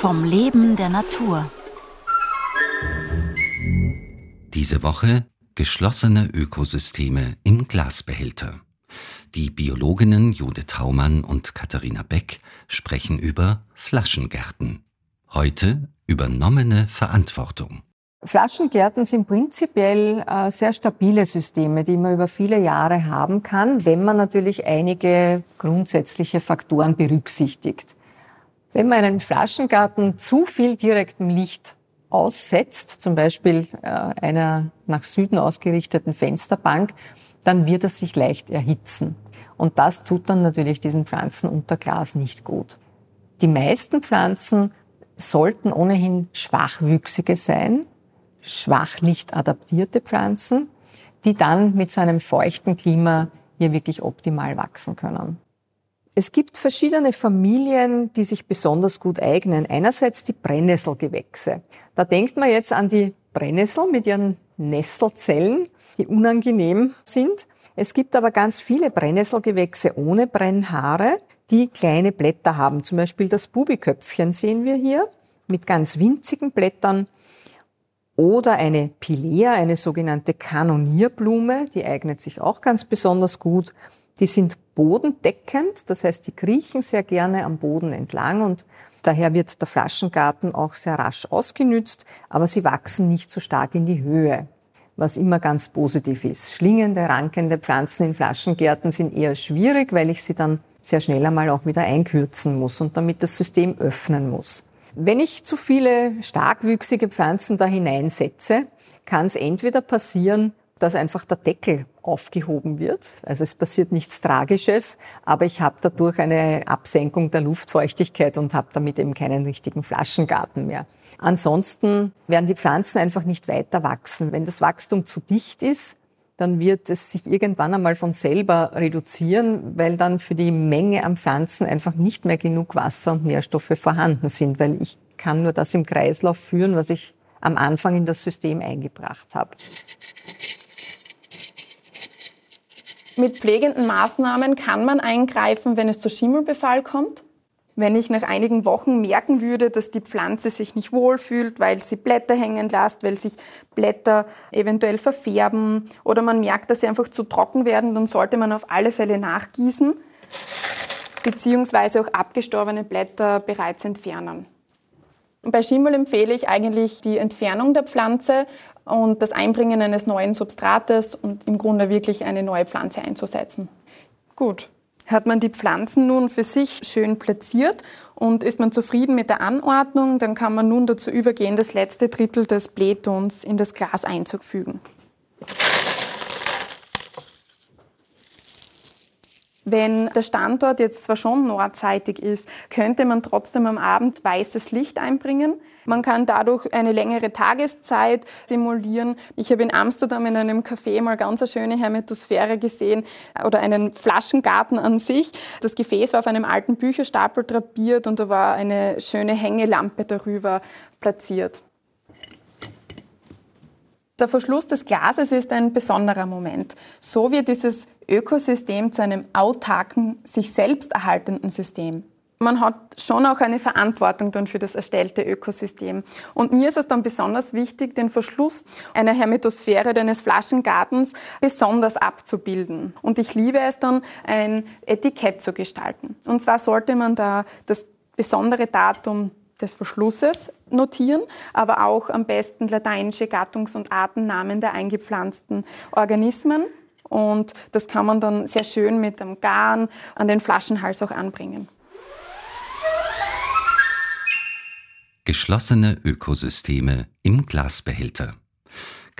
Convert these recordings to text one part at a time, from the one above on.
vom Leben der Natur. Diese Woche geschlossene Ökosysteme im Glasbehälter. Die Biologinnen Judith Haumann und Katharina Beck sprechen über Flaschengärten. Heute übernommene Verantwortung. Flaschengärten sind prinzipiell äh, sehr stabile Systeme, die man über viele Jahre haben kann, wenn man natürlich einige grundsätzliche Faktoren berücksichtigt. Wenn man einen Flaschengarten zu viel direktem Licht aussetzt, zum Beispiel äh, einer nach Süden ausgerichteten Fensterbank, dann wird es sich leicht erhitzen. Und das tut dann natürlich diesen Pflanzen unter Glas nicht gut. Die meisten Pflanzen sollten ohnehin schwachwüchsige sein, schwachlichtadaptierte Pflanzen, die dann mit so einem feuchten Klima hier wirklich optimal wachsen können. Es gibt verschiedene Familien, die sich besonders gut eignen. Einerseits die Brennnesselgewächse. Da denkt man jetzt an die Brennnessel mit ihren Nesselzellen, die unangenehm sind. Es gibt aber ganz viele Brennnesselgewächse ohne Brennhaare, die kleine Blätter haben. Zum Beispiel das Bubiköpfchen sehen wir hier mit ganz winzigen Blättern oder eine Pilea, eine sogenannte Kanonierblume, die eignet sich auch ganz besonders gut. Die sind bodendeckend, das heißt, die kriechen sehr gerne am Boden entlang und daher wird der Flaschengarten auch sehr rasch ausgenützt, aber sie wachsen nicht so stark in die Höhe, was immer ganz positiv ist. Schlingende, rankende Pflanzen in Flaschengärten sind eher schwierig, weil ich sie dann sehr schnell einmal auch wieder einkürzen muss und damit das System öffnen muss. Wenn ich zu viele starkwüchsige Pflanzen da hineinsetze, kann es entweder passieren, dass einfach der Deckel aufgehoben wird. Also es passiert nichts Tragisches, aber ich habe dadurch eine Absenkung der Luftfeuchtigkeit und habe damit eben keinen richtigen Flaschengarten mehr. Ansonsten werden die Pflanzen einfach nicht weiter wachsen. Wenn das Wachstum zu dicht ist, dann wird es sich irgendwann einmal von selber reduzieren, weil dann für die Menge an Pflanzen einfach nicht mehr genug Wasser und Nährstoffe vorhanden sind, weil ich kann nur das im Kreislauf führen, was ich am Anfang in das System eingebracht habe. Mit pflegenden Maßnahmen kann man eingreifen, wenn es zu Schimmelbefall kommt. Wenn ich nach einigen Wochen merken würde, dass die Pflanze sich nicht wohlfühlt, weil sie Blätter hängen lässt, weil sich Blätter eventuell verfärben oder man merkt, dass sie einfach zu trocken werden, dann sollte man auf alle Fälle nachgießen beziehungsweise auch abgestorbene Blätter bereits entfernen. Bei Schimmel empfehle ich eigentlich die Entfernung der Pflanze und das Einbringen eines neuen Substrates und im Grunde wirklich eine neue Pflanze einzusetzen. Gut, hat man die Pflanzen nun für sich schön platziert und ist man zufrieden mit der Anordnung, dann kann man nun dazu übergehen, das letzte Drittel des Blähtons in das Glas einzufügen. Wenn der Standort jetzt zwar schon nordseitig ist, könnte man trotzdem am Abend weißes Licht einbringen. Man kann dadurch eine längere Tageszeit simulieren. Ich habe in Amsterdam in einem Café mal ganz eine schöne Hermetosphäre gesehen oder einen Flaschengarten an sich. Das Gefäß war auf einem alten Bücherstapel drapiert und da war eine schöne Hängelampe darüber platziert. Der Verschluss des Glases ist ein besonderer Moment. So wird dieses Ökosystem zu einem autarken, sich selbst erhaltenden System. Man hat schon auch eine Verantwortung dann für das erstellte Ökosystem. Und mir ist es dann besonders wichtig, den Verschluss einer Hermetosphäre eines Flaschengartens besonders abzubilden. Und ich liebe es dann, ein Etikett zu gestalten. Und zwar sollte man da das besondere Datum des Verschlusses notieren, aber auch am besten lateinische Gattungs- und Artennamen der eingepflanzten Organismen. Und das kann man dann sehr schön mit dem Garn an den Flaschenhals auch anbringen. Geschlossene Ökosysteme im Glasbehälter.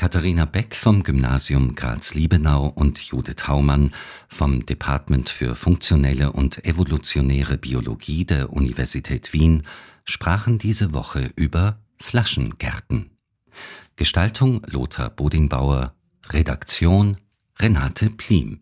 Katharina Beck vom Gymnasium Graz-Liebenau und Judith Haumann vom Department für funktionelle und evolutionäre Biologie der Universität Wien sprachen diese Woche über Flaschengärten. Gestaltung Lothar Bodingbauer, Redaktion Renate Plim